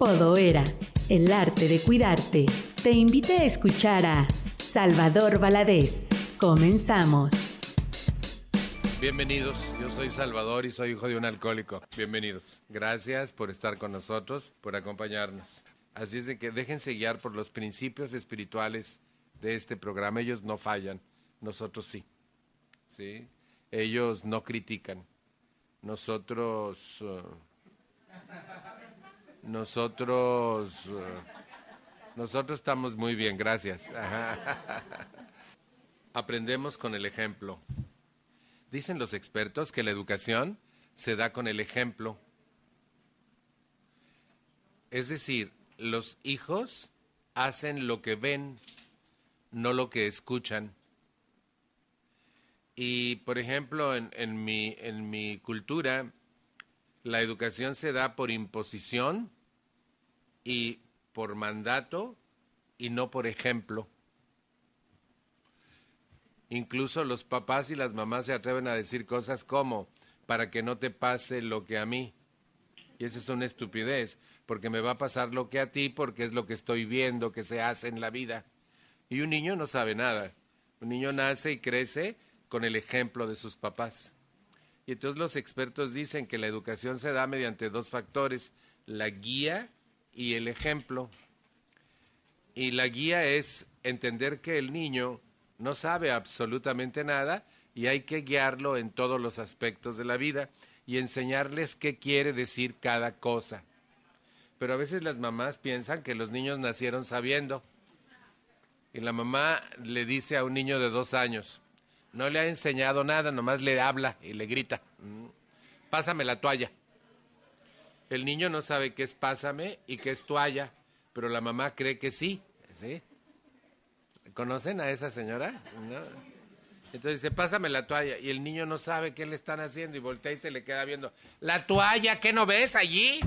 Podoera, el arte de cuidarte. Te invita a escuchar a Salvador Valadez. Comenzamos. Bienvenidos, yo soy Salvador y soy hijo de un alcohólico. Bienvenidos. Gracias por estar con nosotros, por acompañarnos. Así es de que déjense guiar por los principios espirituales de este programa. Ellos no fallan, nosotros sí. ¿Sí? Ellos no critican. Nosotros... Uh, nosotros, eh, nosotros estamos muy bien, gracias. Aprendemos con el ejemplo. Dicen los expertos que la educación se da con el ejemplo. Es decir, los hijos hacen lo que ven, no lo que escuchan. Y, por ejemplo, en, en, mi, en mi cultura, la educación se da por imposición y por mandato y no por ejemplo. Incluso los papás y las mamás se atreven a decir cosas como, para que no te pase lo que a mí. Y esa es una estupidez, porque me va a pasar lo que a ti, porque es lo que estoy viendo que se hace en la vida. Y un niño no sabe nada. Un niño nace y crece con el ejemplo de sus papás. Y entonces los expertos dicen que la educación se da mediante dos factores, la guía y el ejemplo. Y la guía es entender que el niño no sabe absolutamente nada y hay que guiarlo en todos los aspectos de la vida y enseñarles qué quiere decir cada cosa. Pero a veces las mamás piensan que los niños nacieron sabiendo. Y la mamá le dice a un niño de dos años, no le ha enseñado nada, nomás le habla y le grita, mm, pásame la toalla. El niño no sabe qué es pásame y qué es toalla, pero la mamá cree que sí. ¿sí? ¿Conocen a esa señora? Entonces dice, pásame la toalla. Y el niño no sabe qué le están haciendo y voltea y se le queda viendo. ¿La toalla qué no ves allí?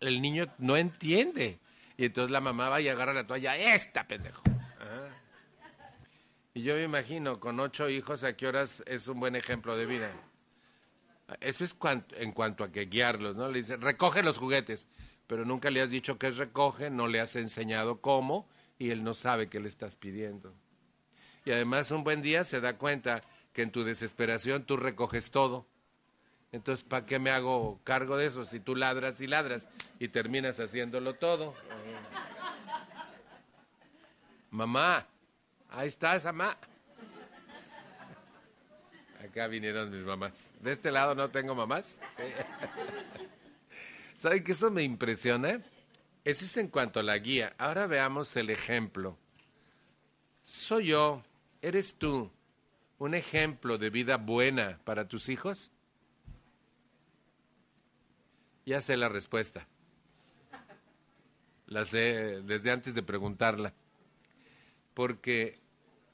El niño no entiende. Y entonces la mamá va a llegar a la toalla. Esta, pendejo. Y yo me imagino, con ocho hijos, ¿a qué horas es un buen ejemplo de vida? Eso es en cuanto a que guiarlos, ¿no? Le dice, recoge los juguetes, pero nunca le has dicho que es recoge, no le has enseñado cómo y él no sabe qué le estás pidiendo. Y además un buen día se da cuenta que en tu desesperación tú recoges todo. Entonces, ¿para qué me hago cargo de eso si tú ladras y ladras y terminas haciéndolo todo? Mamá, Ahí está esa mamá. Acá vinieron mis mamás. De este lado no tengo mamás. ¿Sí? ¿Saben que eso me impresiona? Eso es en cuanto a la guía. Ahora veamos el ejemplo. ¿Soy yo, eres tú, un ejemplo de vida buena para tus hijos? Ya sé la respuesta. La sé desde antes de preguntarla porque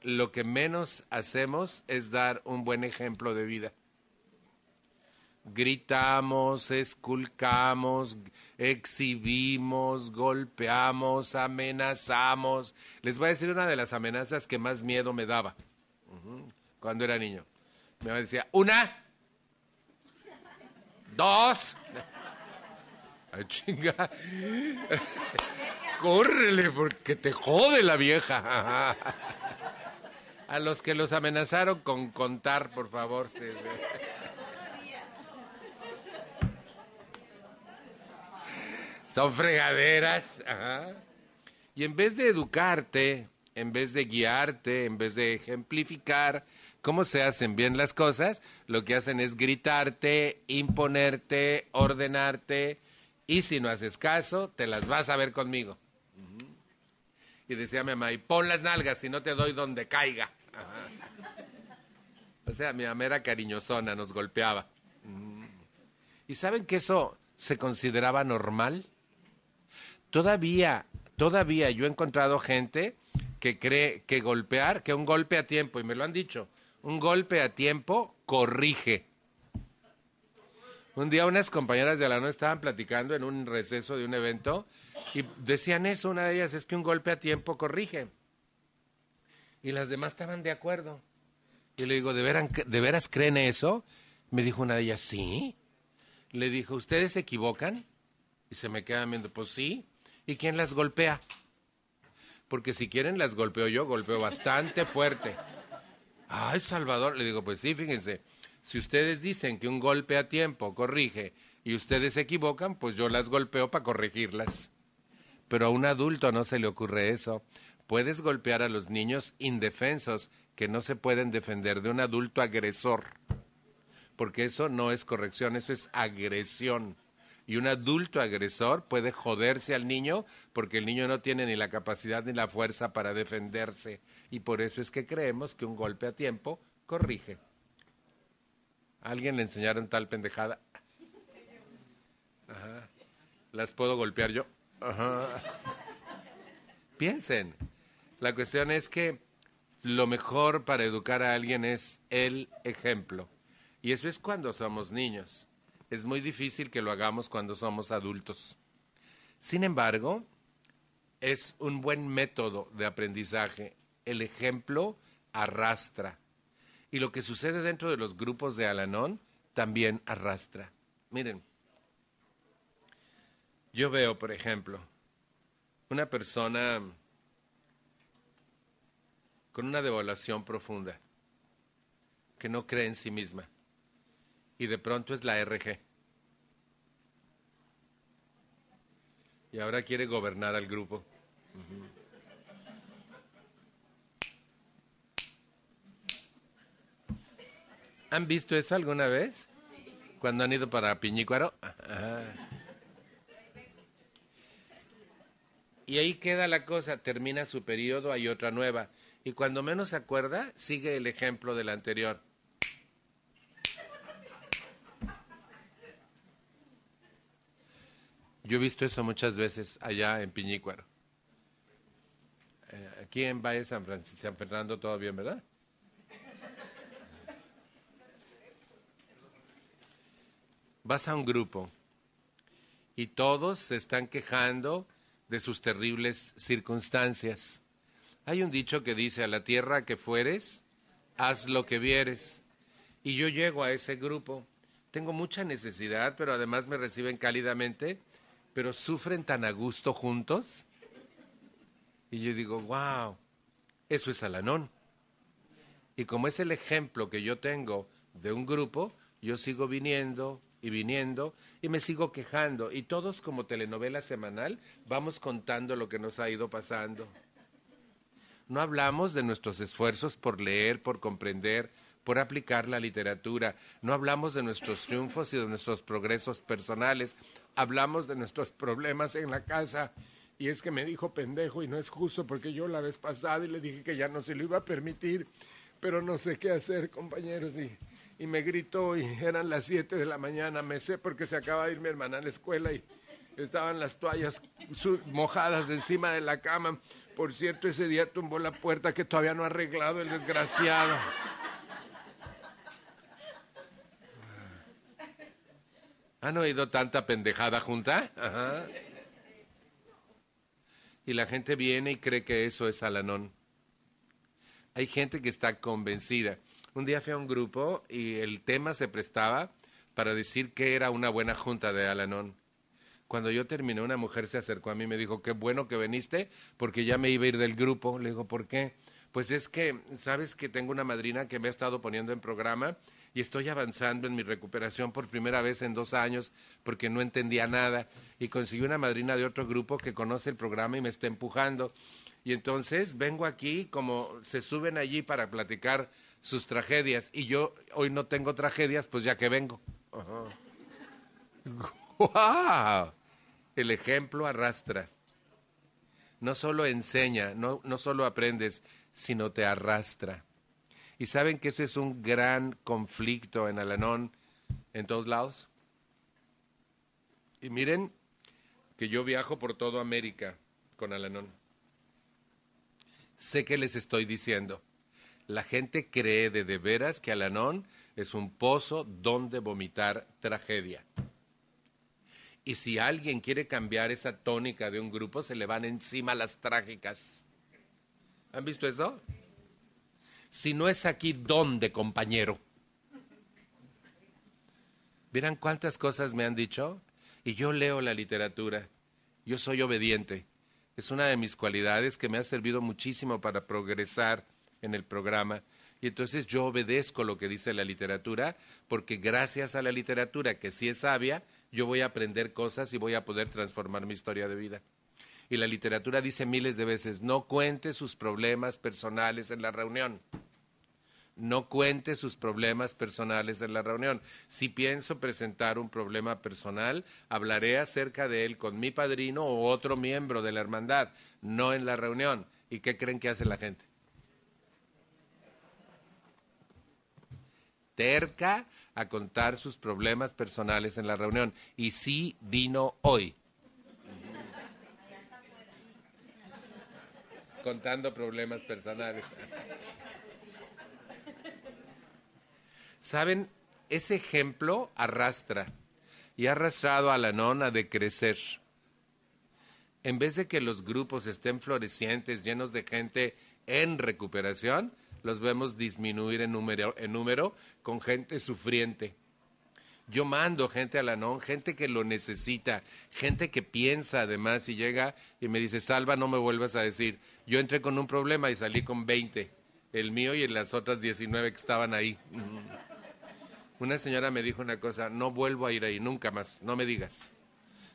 lo que menos hacemos es dar un buen ejemplo de vida. Gritamos, esculcamos, exhibimos, golpeamos, amenazamos. Les voy a decir una de las amenazas que más miedo me daba cuando era niño. Me decía, una, dos, ay chinga, córrele porque te jode la vieja. A los que los amenazaron con contar, por favor. Son fregaderas. Y en vez de educarte, en vez de guiarte, en vez de ejemplificar cómo se hacen bien las cosas, lo que hacen es gritarte, imponerte, ordenarte, y si no haces caso, te las vas a ver conmigo. Y decía mi mamá, y pon las nalgas si no te doy donde caiga. O sea, mi mamá era cariñosona, nos golpeaba. ¿Y saben que eso se consideraba normal? Todavía, todavía yo he encontrado gente que cree que golpear, que un golpe a tiempo, y me lo han dicho, un golpe a tiempo corrige. Un día unas compañeras de la no estaban platicando en un receso de un evento y decían eso, una de ellas es que un golpe a tiempo corrige. Y las demás estaban de acuerdo. Y le digo, ¿de veras, ¿de veras creen eso? Me dijo una de ellas, sí. Le dijo, ¿ustedes se equivocan? Y se me quedan viendo, pues sí. ¿Y quién las golpea? Porque si quieren las golpeo yo, golpeo bastante fuerte. Ay, Salvador, le digo, pues sí, fíjense, si ustedes dicen que un golpe a tiempo corrige y ustedes se equivocan, pues yo las golpeo para corregirlas. Pero a un adulto no se le ocurre eso. Puedes golpear a los niños indefensos que no se pueden defender de un adulto agresor, porque eso no es corrección, eso es agresión. Y un adulto agresor puede joderse al niño porque el niño no tiene ni la capacidad ni la fuerza para defenderse. Y por eso es que creemos que un golpe a tiempo corrige. ¿A alguien le enseñaron tal pendejada? ¿Las puedo golpear yo? Piensen. La cuestión es que lo mejor para educar a alguien es el ejemplo. Y eso es cuando somos niños. Es muy difícil que lo hagamos cuando somos adultos. Sin embargo, es un buen método de aprendizaje. El ejemplo arrastra. Y lo que sucede dentro de los grupos de Alanón también arrastra. Miren, yo veo, por ejemplo, una persona con una devaluación profunda, que no cree en sí misma, y de pronto es la RG. Y ahora quiere gobernar al grupo. ¿Han visto eso alguna vez? Cuando han ido para Piñícuaro. Y ahí queda la cosa, termina su periodo, hay otra nueva y cuando menos se acuerda, sigue el ejemplo del anterior. Yo he visto eso muchas veces allá en Piñícuaro. Eh, aquí en Valle San, Francisco, San Fernando todo bien, ¿verdad? Vas a un grupo y todos se están quejando de sus terribles circunstancias. Hay un dicho que dice, a la tierra que fueres, haz lo que vieres. Y yo llego a ese grupo. Tengo mucha necesidad, pero además me reciben cálidamente, pero sufren tan a gusto juntos. Y yo digo, wow, eso es Alanón. Y como es el ejemplo que yo tengo de un grupo, yo sigo viniendo y viniendo y me sigo quejando. Y todos como telenovela semanal vamos contando lo que nos ha ido pasando. No hablamos de nuestros esfuerzos por leer, por comprender, por aplicar la literatura. No hablamos de nuestros triunfos y de nuestros progresos personales. Hablamos de nuestros problemas en la casa. Y es que me dijo pendejo y no es justo porque yo la vez pasada y le dije que ya no se lo iba a permitir, pero no sé qué hacer, compañeros. Y, y me gritó y eran las siete de la mañana, me sé porque se acaba de ir mi hermana a la escuela y estaban las toallas mojadas encima de la cama. Por cierto, ese día tumbó la puerta que todavía no ha arreglado el desgraciado. ¿Han oído tanta pendejada junta? Y la gente viene y cree que eso es Alanón. Hay gente que está convencida. Un día fui a un grupo y el tema se prestaba para decir que era una buena junta de Alanón. Cuando yo terminé, una mujer se acercó a mí y me dijo, qué bueno que viniste, porque ya me iba a ir del grupo. Le digo, ¿por qué? Pues es que, sabes que tengo una madrina que me ha estado poniendo en programa y estoy avanzando en mi recuperación por primera vez en dos años porque no entendía nada y conseguí una madrina de otro grupo que conoce el programa y me está empujando. Y entonces vengo aquí como se suben allí para platicar sus tragedias y yo hoy no tengo tragedias, pues ya que vengo. ¡Wow! El ejemplo arrastra. No solo enseña, no, no solo aprendes, sino te arrastra. Y saben que ese es un gran conflicto en Alanón en todos lados. Y miren que yo viajo por toda América con Alanón. Sé que les estoy diciendo. La gente cree de veras que Alanón es un pozo donde vomitar tragedia. Y si alguien quiere cambiar esa tónica de un grupo, se le van encima las trágicas. ¿Han visto eso? Si no es aquí, ¿dónde, compañero? Verán cuántas cosas me han dicho y yo leo la literatura. Yo soy obediente. Es una de mis cualidades que me ha servido muchísimo para progresar en el programa. Y entonces yo obedezco lo que dice la literatura, porque gracias a la literatura, que sí es sabia, yo voy a aprender cosas y voy a poder transformar mi historia de vida. Y la literatura dice miles de veces, no cuente sus problemas personales en la reunión. No cuente sus problemas personales en la reunión. Si pienso presentar un problema personal, hablaré acerca de él con mi padrino o otro miembro de la hermandad, no en la reunión. ¿Y qué creen que hace la gente? Terca a contar sus problemas personales en la reunión. Y sí vino hoy. Contando problemas personales. ¿Saben? Ese ejemplo arrastra y ha arrastrado a la nona de crecer. En vez de que los grupos estén florecientes, llenos de gente en recuperación, los vemos disminuir en número, en número con gente sufriente. Yo mando gente a la non, gente que lo necesita, gente que piensa además y llega y me dice, Salva, no me vuelvas a decir, yo entré con un problema y salí con 20, el mío y las otras 19 que estaban ahí. Una señora me dijo una cosa, no vuelvo a ir ahí, nunca más, no me digas.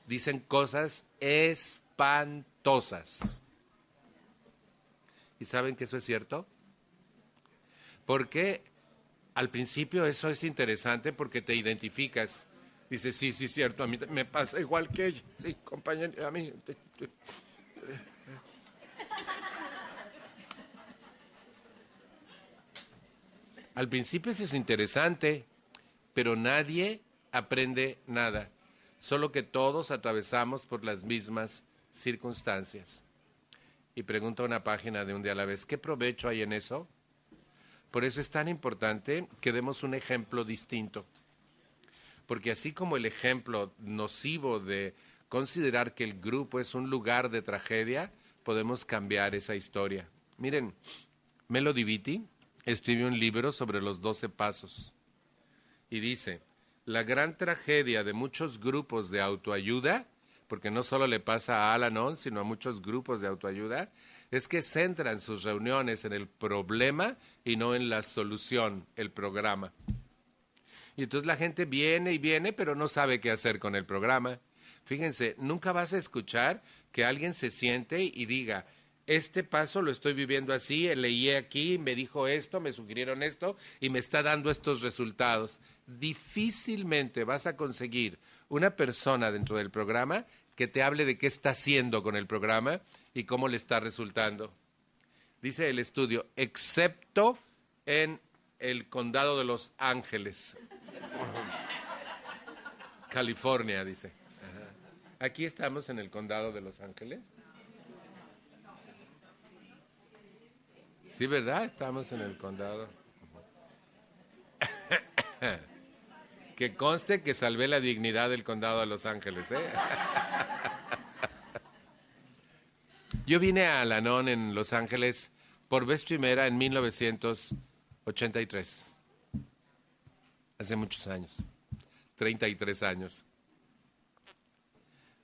Dicen cosas espantosas. ¿Y saben que eso es cierto? Porque al principio eso es interesante porque te identificas. Dices, sí, sí, cierto, a mí me pasa igual que ella. Sí, compañero, a mí. Al principio eso es interesante, pero nadie aprende nada, solo que todos atravesamos por las mismas circunstancias. Y pregunto a una página de un día a la vez, ¿qué provecho hay en eso? Por eso es tan importante que demos un ejemplo distinto. Porque así como el ejemplo nocivo de considerar que el grupo es un lugar de tragedia, podemos cambiar esa historia. Miren, Melody Beatty escribió un libro sobre los doce pasos y dice, la gran tragedia de muchos grupos de autoayuda, porque no solo le pasa a Alanon, sino a muchos grupos de autoayuda, es que centran sus reuniones en el problema y no en la solución, el programa. Y entonces la gente viene y viene, pero no sabe qué hacer con el programa. Fíjense, nunca vas a escuchar que alguien se siente y diga, este paso lo estoy viviendo así, leí aquí, me dijo esto, me sugirieron esto y me está dando estos resultados. Difícilmente vas a conseguir una persona dentro del programa que te hable de qué está haciendo con el programa y cómo le está resultando. Dice el estudio, excepto en el condado de Los Ángeles, California, dice. Aquí estamos en el condado de Los Ángeles. Sí, ¿verdad? Estamos en el condado. que conste que salvé la dignidad del condado de Los Ángeles, ¿eh? Yo vine a Alanon en Los Ángeles por vez primera en 1983. Hace muchos años. 33 años.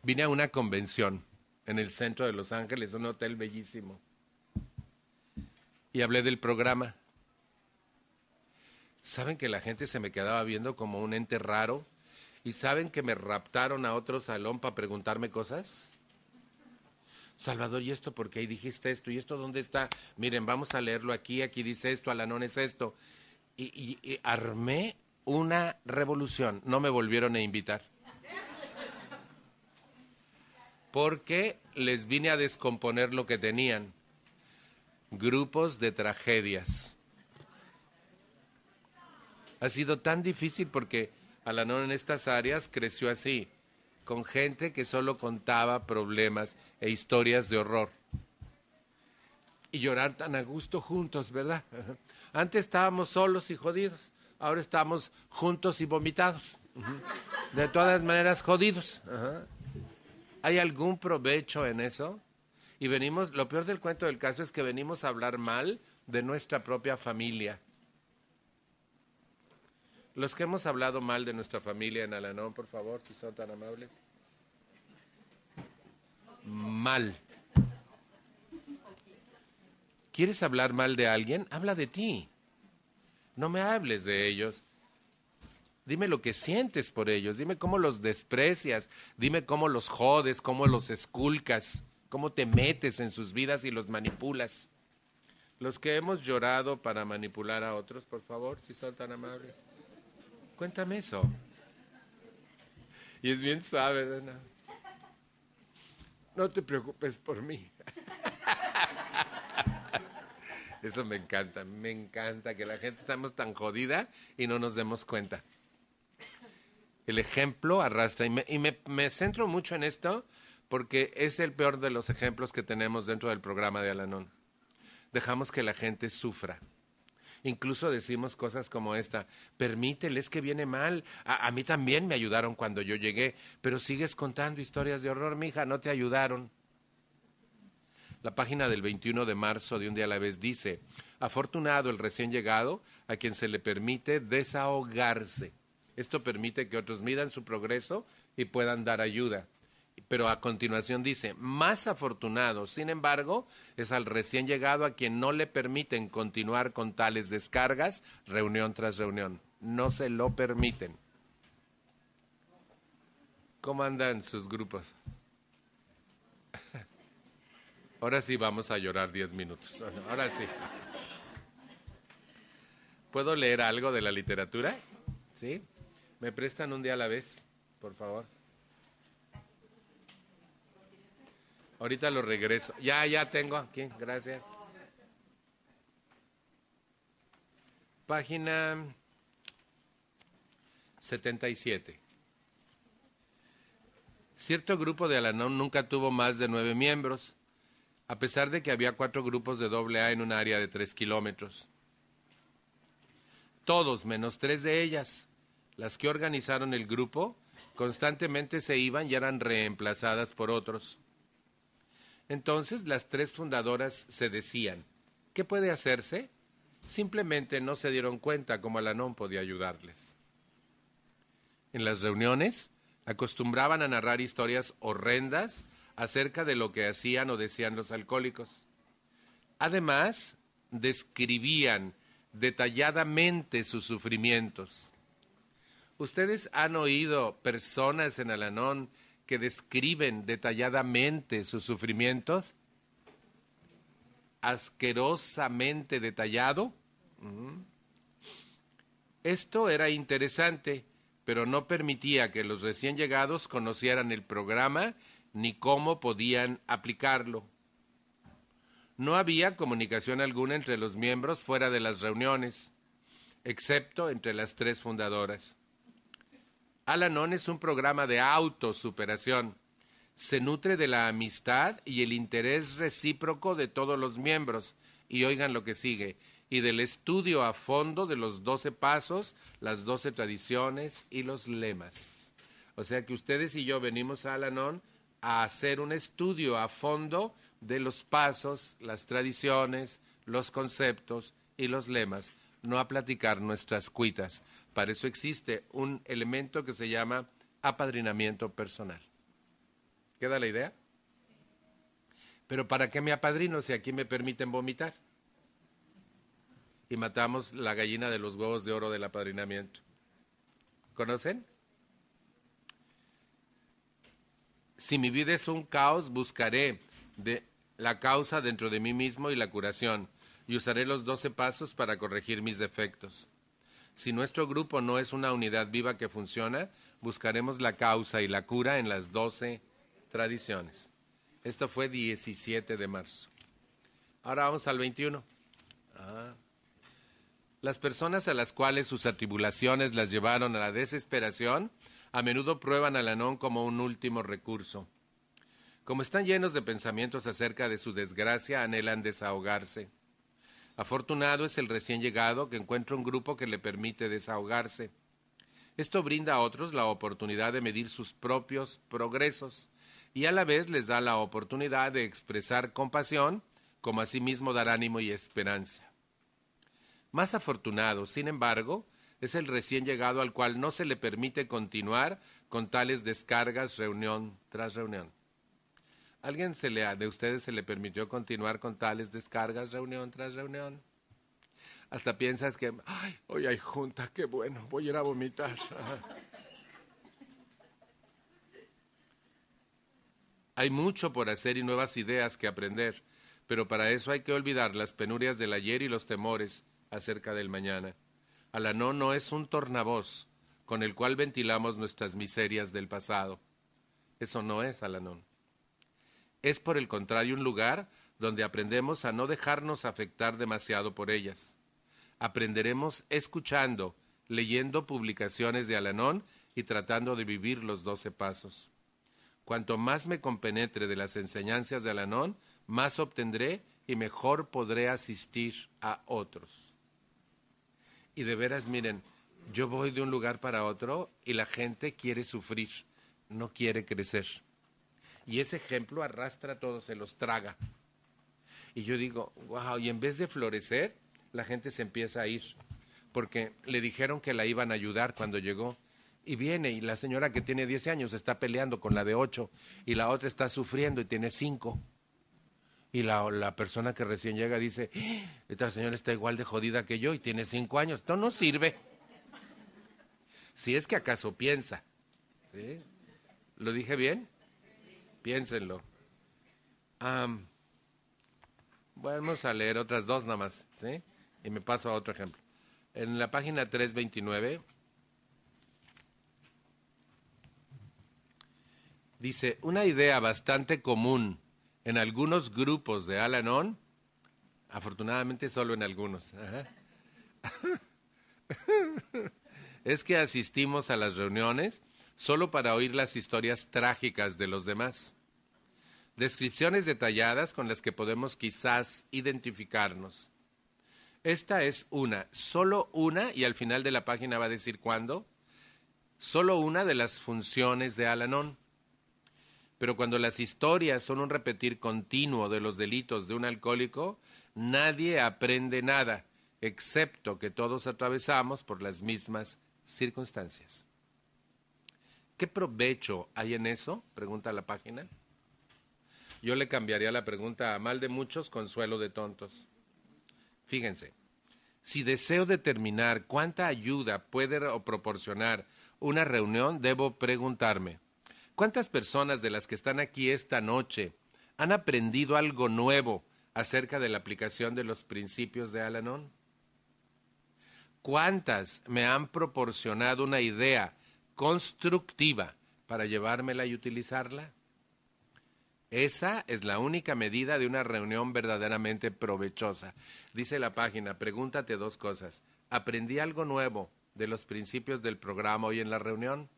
Vine a una convención en el centro de Los Ángeles, un hotel bellísimo. Y hablé del programa. ¿Saben que la gente se me quedaba viendo como un ente raro? ¿Y saben que me raptaron a otro salón para preguntarme cosas? Salvador, ¿y esto por qué? Dijiste esto, ¿y esto dónde está? Miren, vamos a leerlo aquí, aquí dice esto, Alanón es esto. Y, y armé una revolución, no me volvieron a invitar. Porque les vine a descomponer lo que tenían. Grupos de tragedias. Ha sido tan difícil porque Alanón en estas áreas creció así con gente que solo contaba problemas e historias de horror. Y llorar tan a gusto juntos, ¿verdad? Antes estábamos solos y jodidos, ahora estamos juntos y vomitados. De todas maneras, jodidos. ¿Hay algún provecho en eso? Y venimos, lo peor del cuento del caso es que venimos a hablar mal de nuestra propia familia. Los que hemos hablado mal de nuestra familia en Alanón, por favor, si son tan amables. Mal. ¿Quieres hablar mal de alguien? Habla de ti. No me hables de ellos. Dime lo que sientes por ellos. Dime cómo los desprecias. Dime cómo los jodes, cómo los esculcas, cómo te metes en sus vidas y los manipulas. Los que hemos llorado para manipular a otros, por favor, si son tan amables. Cuéntame eso. Y es bien suave, ¿no? No te preocupes por mí. Eso me encanta, me encanta que la gente estamos tan jodida y no nos demos cuenta. El ejemplo arrastra y, me, y me, me centro mucho en esto porque es el peor de los ejemplos que tenemos dentro del programa de Alanón. Dejamos que la gente sufra. Incluso decimos cosas como esta, permíteles que viene mal. A, a, mí también me ayudaron cuando yo llegué, pero sigues contando historias de horror, mija, no te ayudaron. La página del 21 de marzo de Un día a la vez dice, afortunado el recién llegado a quien se le permite desahogarse. Esto permite que otros midan su progreso y puedan dar ayuda. Pero a continuación dice, más afortunado, sin embargo, es al recién llegado a quien no le permiten continuar con tales descargas reunión tras reunión. No se lo permiten. ¿Cómo andan sus grupos? Ahora sí vamos a llorar diez minutos. Ahora sí. ¿Puedo leer algo de la literatura? ¿Sí? ¿Me prestan un día a la vez, por favor? Ahorita lo regreso. Ya, ya tengo aquí. Gracias. Página 77. Cierto grupo de Alanón nunca tuvo más de nueve miembros a pesar de que había cuatro grupos de doble A en un área de tres kilómetros. Todos, menos tres de ellas, las que organizaron el grupo, constantemente se iban y eran reemplazadas por otros. Entonces las tres fundadoras se decían, ¿qué puede hacerse? Simplemente no se dieron cuenta cómo Alanón podía ayudarles. En las reuniones acostumbraban a narrar historias horrendas acerca de lo que hacían o decían los alcohólicos. Además, describían detalladamente sus sufrimientos. ¿Ustedes han oído personas en Alanón que describen detalladamente sus sufrimientos? Asquerosamente detallado. Esto era interesante, pero no permitía que los recién llegados conocieran el programa ni cómo podían aplicarlo. No había comunicación alguna entre los miembros fuera de las reuniones, excepto entre las tres fundadoras. Alanon es un programa de autosuperación. Se nutre de la amistad y el interés recíproco de todos los miembros. Y oigan lo que sigue. Y del estudio a fondo de los doce pasos, las doce tradiciones y los lemas. O sea que ustedes y yo venimos a Alanon a hacer un estudio a fondo de los pasos, las tradiciones, los conceptos y los lemas, no a platicar nuestras cuitas. Para eso existe un elemento que se llama apadrinamiento personal. ¿Queda la idea? Pero ¿para qué me apadrino si aquí me permiten vomitar? Y matamos la gallina de los huevos de oro del apadrinamiento. ¿Conocen? si mi vida es un caos, buscaré la causa dentro de mí mismo y la curación, y usaré los doce pasos para corregir mis defectos. Si nuestro grupo no es una unidad viva que funciona, buscaremos la causa y la cura en las doce tradiciones. Esto fue 17 de marzo. Ahora vamos al 21. Ah. Las personas a las cuales sus atribulaciones las llevaron a la desesperación a menudo prueban al anón como un último recurso. Como están llenos de pensamientos acerca de su desgracia, anhelan desahogarse. Afortunado es el recién llegado que encuentra un grupo que le permite desahogarse. Esto brinda a otros la oportunidad de medir sus propios progresos y a la vez les da la oportunidad de expresar compasión, como asimismo dar ánimo y esperanza. Más afortunado, sin embargo, es el recién llegado al cual no se le permite continuar con tales descargas reunión tras reunión. ¿Alguien se le, de ustedes se le permitió continuar con tales descargas reunión tras reunión? Hasta piensas que, ay, hoy hay junta, qué bueno, voy a ir a vomitar. hay mucho por hacer y nuevas ideas que aprender, pero para eso hay que olvidar las penurias del ayer y los temores acerca del mañana. Alanón no es un tornavoz con el cual ventilamos nuestras miserias del pasado. Eso no es Alanón. Es por el contrario un lugar donde aprendemos a no dejarnos afectar demasiado por ellas. Aprenderemos escuchando, leyendo publicaciones de Alanón y tratando de vivir los doce pasos. Cuanto más me compenetre de las enseñanzas de Alanón, más obtendré y mejor podré asistir a otros. Y de veras, miren, yo voy de un lugar para otro y la gente quiere sufrir, no quiere crecer. Y ese ejemplo arrastra a todos, se los traga. Y yo digo, wow, y en vez de florecer, la gente se empieza a ir, porque le dijeron que la iban a ayudar cuando llegó. Y viene y la señora que tiene 10 años está peleando con la de 8 y la otra está sufriendo y tiene 5. Y la, la, persona que recién llega dice, esta señora está igual de jodida que yo y tiene cinco años. Esto no sirve. Si es que acaso piensa. ¿Lo dije bien? Piénsenlo. vamos a leer otras dos nada más. ¿sí? Y me paso a otro ejemplo. En la página 329 dice, una idea bastante común en algunos grupos de Alanon, afortunadamente solo en algunos, es que asistimos a las reuniones solo para oír las historias trágicas de los demás. Descripciones detalladas con las que podemos quizás identificarnos. Esta es una, solo una, y al final de la página va a decir cuándo, solo una de las funciones de Alanon. Pero cuando las historias son un repetir continuo de los delitos de un alcohólico, nadie aprende nada, excepto que todos atravesamos por las mismas circunstancias. ¿Qué provecho hay en eso? Pregunta la página. Yo le cambiaría la pregunta a mal de muchos, consuelo de tontos. Fíjense, si deseo determinar cuánta ayuda puede proporcionar una reunión, debo preguntarme, ¿Cuántas personas de las que están aquí esta noche han aprendido algo nuevo acerca de la aplicación de los principios de Alanon? ¿Cuántas me han proporcionado una idea constructiva para llevármela y utilizarla? Esa es la única medida de una reunión verdaderamente provechosa. Dice la página, pregúntate dos cosas. ¿Aprendí algo nuevo de los principios del programa hoy en la reunión?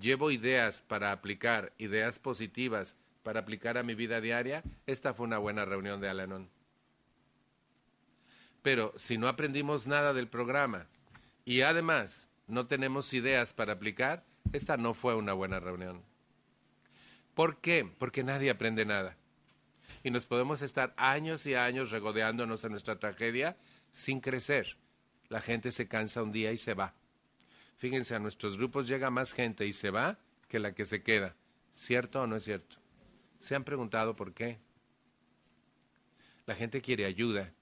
llevo ideas para aplicar, ideas positivas para aplicar a mi vida diaria, esta fue una buena reunión de Alanon. Pero si no aprendimos nada del programa y además no tenemos ideas para aplicar, esta no fue una buena reunión. ¿Por qué? Porque nadie aprende nada. Y nos podemos estar años y años regodeándonos en nuestra tragedia sin crecer. La gente se cansa un día y se va. Fíjense, a nuestros grupos llega más gente y se va que la que se queda. ¿Cierto o no es cierto? ¿Se han preguntado por qué? La gente quiere ayuda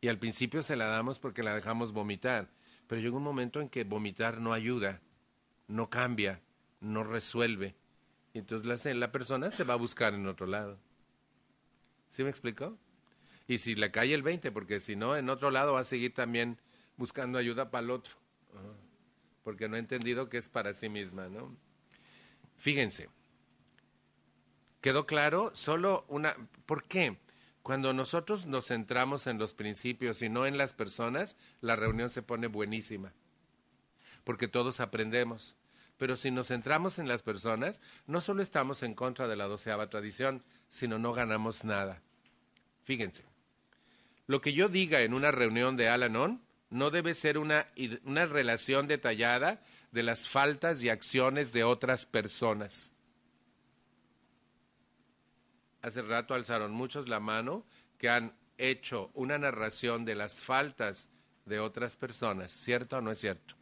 y al principio se la damos porque la dejamos vomitar, pero llega un momento en que vomitar no ayuda, no cambia, no resuelve. Y entonces la, la persona se va a buscar en otro lado. ¿Sí me explicó? Y si le cae el 20, porque si no, en otro lado va a seguir también buscando ayuda para el otro porque no ha entendido que es para sí misma, ¿no? Fíjense, ¿quedó claro? Solo una... ¿Por qué? Cuando nosotros nos centramos en los principios y no en las personas, la reunión se pone buenísima, porque todos aprendemos. Pero si nos centramos en las personas, no solo estamos en contra de la doceava tradición, sino no ganamos nada. Fíjense, lo que yo diga en una reunión de Alanon no debe ser una, una relación detallada de las faltas y acciones de otras personas. Hace rato alzaron muchos la mano que han hecho una narración de las faltas de otras personas, ¿cierto o no es cierto?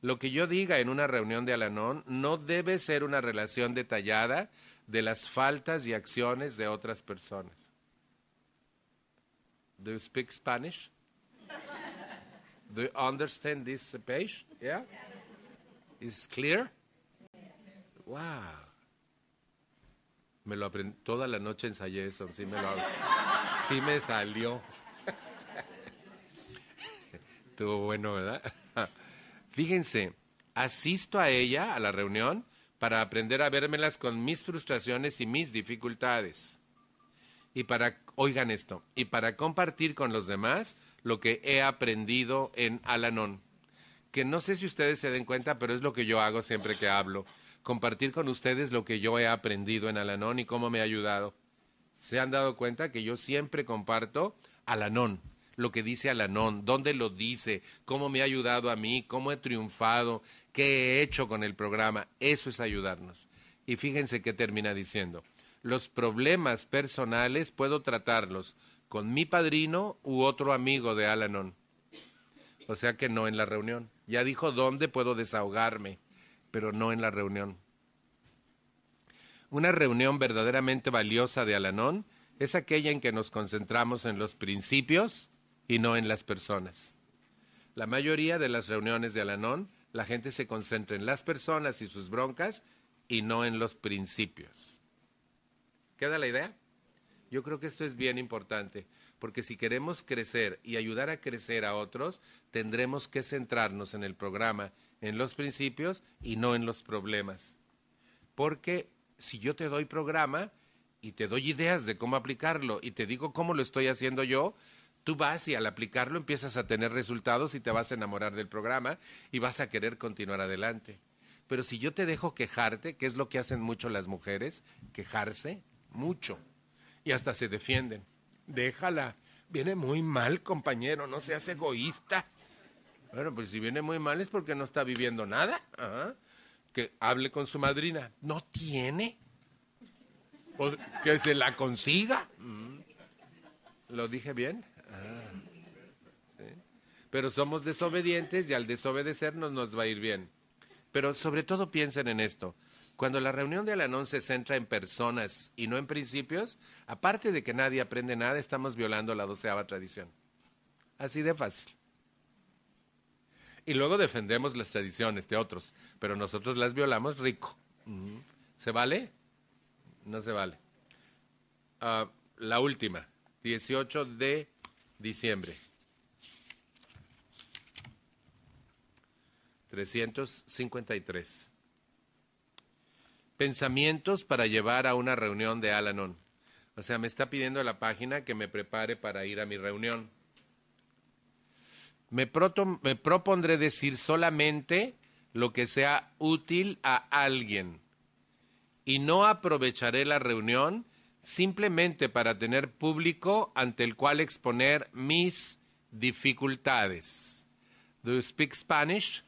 Lo que yo diga en una reunión de Alanón no debe ser una relación detallada de las faltas y acciones de otras personas. Do you speak Spanish? Do you understand this page? Yeah? Is clear? Wow. Me lo aprendí, toda la noche ensayé eso, sí me, lo, sí me salió. Estuvo bueno, ¿verdad? Fíjense, asisto a ella, a la reunión, para aprender a vérmelas con mis frustraciones y mis dificultades. Y para, oigan esto, y para compartir con los demás lo que he aprendido en Alanon. Que no sé si ustedes se den cuenta, pero es lo que yo hago siempre que hablo. Compartir con ustedes lo que yo he aprendido en Alanon y cómo me ha ayudado. ¿Se han dado cuenta que yo siempre comparto Alanon? Lo que dice Alanón, dónde lo dice, cómo me ha ayudado a mí, cómo he triunfado, qué he hecho con el programa. Eso es ayudarnos. Y fíjense qué termina diciendo. Los problemas personales puedo tratarlos con mi padrino u otro amigo de Alanon. O sea que no en la reunión. Ya dijo dónde puedo desahogarme, pero no en la reunión. Una reunión verdaderamente valiosa de Alanón es aquella en que nos concentramos en los principios y no en las personas. La mayoría de las reuniones de Alanón, la gente se concentra en las personas y sus broncas y no en los principios. ¿Queda la idea? Yo creo que esto es bien importante, porque si queremos crecer y ayudar a crecer a otros, tendremos que centrarnos en el programa, en los principios y no en los problemas. Porque si yo te doy programa y te doy ideas de cómo aplicarlo y te digo cómo lo estoy haciendo yo, Tú vas y al aplicarlo empiezas a tener resultados y te vas a enamorar del programa y vas a querer continuar adelante. Pero si yo te dejo quejarte, que es lo que hacen mucho las mujeres, quejarse mucho y hasta se defienden. Déjala, viene muy mal, compañero, no seas egoísta. Bueno, pues si viene muy mal es porque no está viviendo nada. Que hable con su madrina. No tiene. Pues que se la consiga. Mm. ¿Lo dije bien? Pero somos desobedientes y al desobedecernos nos va a ir bien. Pero sobre todo piensen en esto. Cuando la reunión de Alanón se centra en personas y no en principios, aparte de que nadie aprende nada, estamos violando la doceava tradición. Así de fácil. Y luego defendemos las tradiciones de otros, pero nosotros las violamos rico. ¿Se vale? No se vale. Ah, la última, 18 de diciembre. 353. Pensamientos para llevar a una reunión de Alanon. O sea, me está pidiendo la página que me prepare para ir a mi reunión. Me, me propondré decir solamente lo que sea útil a alguien y no aprovecharé la reunión simplemente para tener público ante el cual exponer mis dificultades. Do you speak Spanish?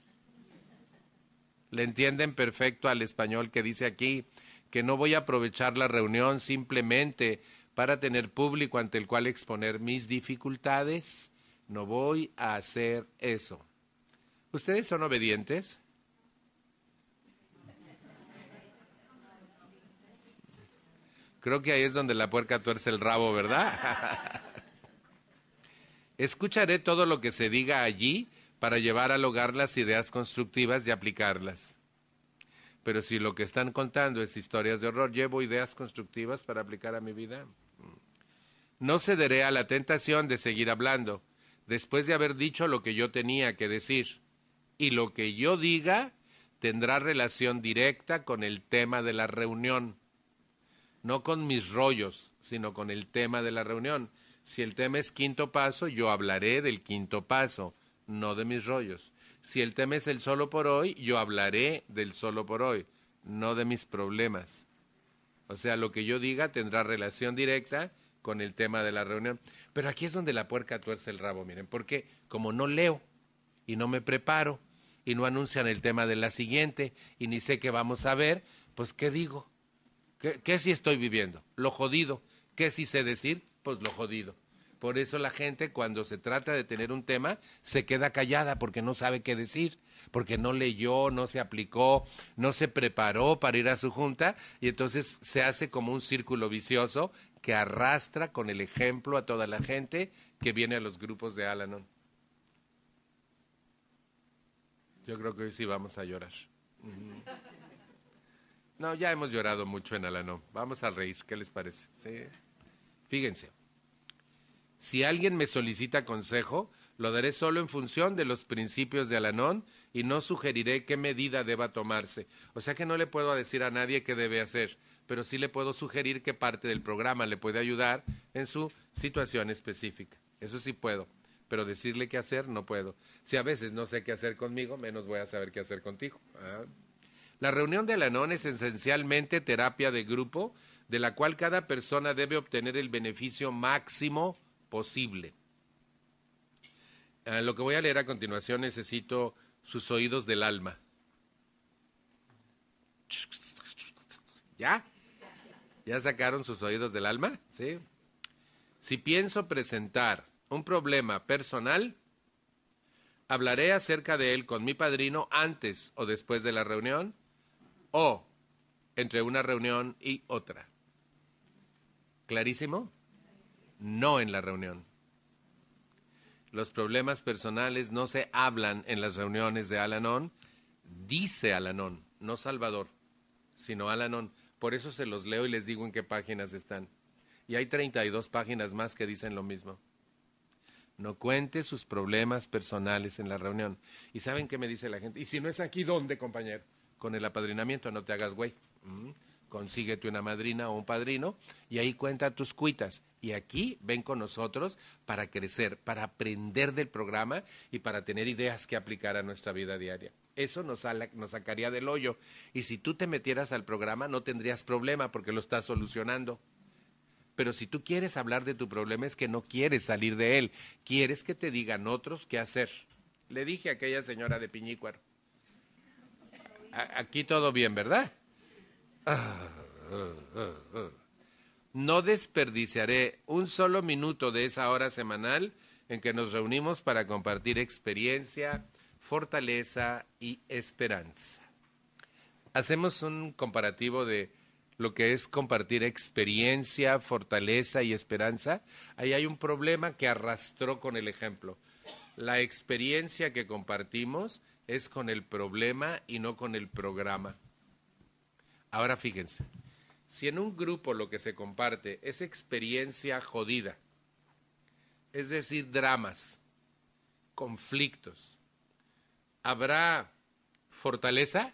Le entienden perfecto al español que dice aquí que no voy a aprovechar la reunión simplemente para tener público ante el cual exponer mis dificultades. No voy a hacer eso. ¿Ustedes son obedientes? Creo que ahí es donde la puerca tuerce el rabo, ¿verdad? Escucharé todo lo que se diga allí para llevar al hogar las ideas constructivas y aplicarlas. Pero si lo que están contando es historias de horror, llevo ideas constructivas para aplicar a mi vida. No cederé a la tentación de seguir hablando, después de haber dicho lo que yo tenía que decir. Y lo que yo diga tendrá relación directa con el tema de la reunión. No con mis rollos, sino con el tema de la reunión. Si el tema es quinto paso, yo hablaré del quinto paso no de mis rollos. Si el tema es el solo por hoy, yo hablaré del solo por hoy, no de mis problemas. O sea, lo que yo diga tendrá relación directa con el tema de la reunión. Pero aquí es donde la puerca tuerce el rabo, miren, porque como no leo y no me preparo y no anuncian el tema de la siguiente y ni sé qué vamos a ver, pues ¿qué digo? ¿Qué, si estoy viviendo? Lo jodido. ¿Qué si sé decir? Pues lo jodido. Por eso la gente cuando se trata de tener un tema se queda callada porque no sabe qué decir, porque no leyó, no se aplicó, no se preparó para ir a su junta y entonces se hace como un círculo vicioso que arrastra con el ejemplo a toda la gente que viene a los grupos de Alanon. Yo creo que hoy sí vamos a llorar. No, ya hemos llorado mucho en Alanon. Vamos a reír, ¿qué les parece? Sí. Fíjense. Si alguien me solicita consejo, lo daré solo en función de los principios de Alanón y no sugeriré qué medida deba tomarse. O sea que no le puedo decir a nadie qué debe hacer, pero sí le puedo sugerir qué parte del programa le puede ayudar en su situación específica. Eso sí puedo, pero decirle qué hacer no puedo. Si a veces no sé qué hacer conmigo, menos voy a saber qué hacer contigo. Ah. La reunión de Alanón es esencialmente terapia de grupo, de la cual cada persona debe obtener el beneficio máximo posible. Ah, lo que voy a leer a continuación necesito sus oídos del alma. ¿Ya? ¿Ya sacaron sus oídos del alma? ¿Sí? Si pienso presentar un problema personal, hablaré acerca de él con mi padrino antes o después de la reunión o entre una reunión y otra. ¿Clarísimo? No en la reunión. Los problemas personales no se hablan en las reuniones de Alanón, dice Alanón, no Salvador, sino Alanón. Por eso se los leo y les digo en qué páginas están. Y hay 32 páginas más que dicen lo mismo. No cuente sus problemas personales en la reunión. ¿Y saben qué me dice la gente? Y si no es aquí, ¿dónde, compañero? Con el apadrinamiento, no te hagas güey. Mm consíguete una madrina o un padrino y ahí cuenta tus cuitas. Y aquí ven con nosotros para crecer, para aprender del programa y para tener ideas que aplicar a nuestra vida diaria. Eso nos, nos sacaría del hoyo. Y si tú te metieras al programa no tendrías problema porque lo estás solucionando. Pero si tú quieres hablar de tu problema es que no quieres salir de él, quieres que te digan otros qué hacer. Le dije a aquella señora de Piñícuaro. Aquí todo bien, ¿verdad? No desperdiciaré un solo minuto de esa hora semanal en que nos reunimos para compartir experiencia, fortaleza y esperanza. Hacemos un comparativo de lo que es compartir experiencia, fortaleza y esperanza. Ahí hay un problema que arrastró con el ejemplo. La experiencia que compartimos es con el problema y no con el programa. Ahora fíjense, si en un grupo lo que se comparte es experiencia jodida, es decir, dramas, conflictos, ¿habrá fortaleza?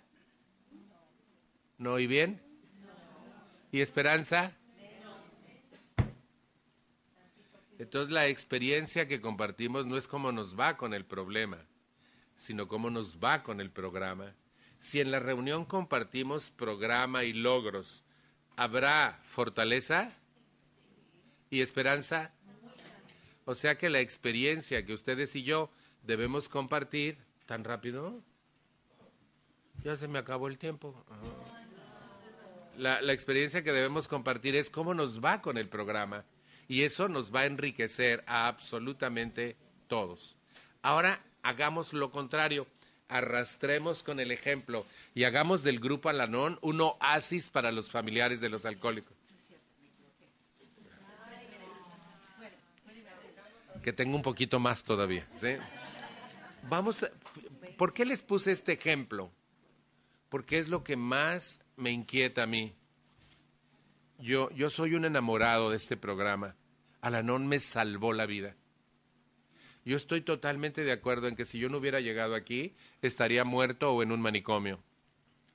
¿No y bien? ¿Y esperanza? Entonces la experiencia que compartimos no es cómo nos va con el problema, sino cómo nos va con el programa si en la reunión compartimos programa y logros, ¿habrá fortaleza y esperanza? O sea que la experiencia que ustedes y yo debemos compartir, ¿tan rápido? Ya se me acabó el tiempo. La, experiencia que debemos compartir es cómo nos va con el programa. Y eso nos va a enriquecer a absolutamente todos. Ahora hagamos lo contrario arrastremos con el ejemplo y hagamos del grupo Alanón un oasis para los familiares de los alcohólicos. Que tengo un poquito más todavía. Vamos, ¿por qué les puse este ejemplo? Porque es lo que más me inquieta a mí. Yo, yo soy un enamorado de este programa. Alanón me salvó la vida. Yo estoy totalmente de acuerdo en que si yo no hubiera llegado aquí, estaría muerto o en un manicomio.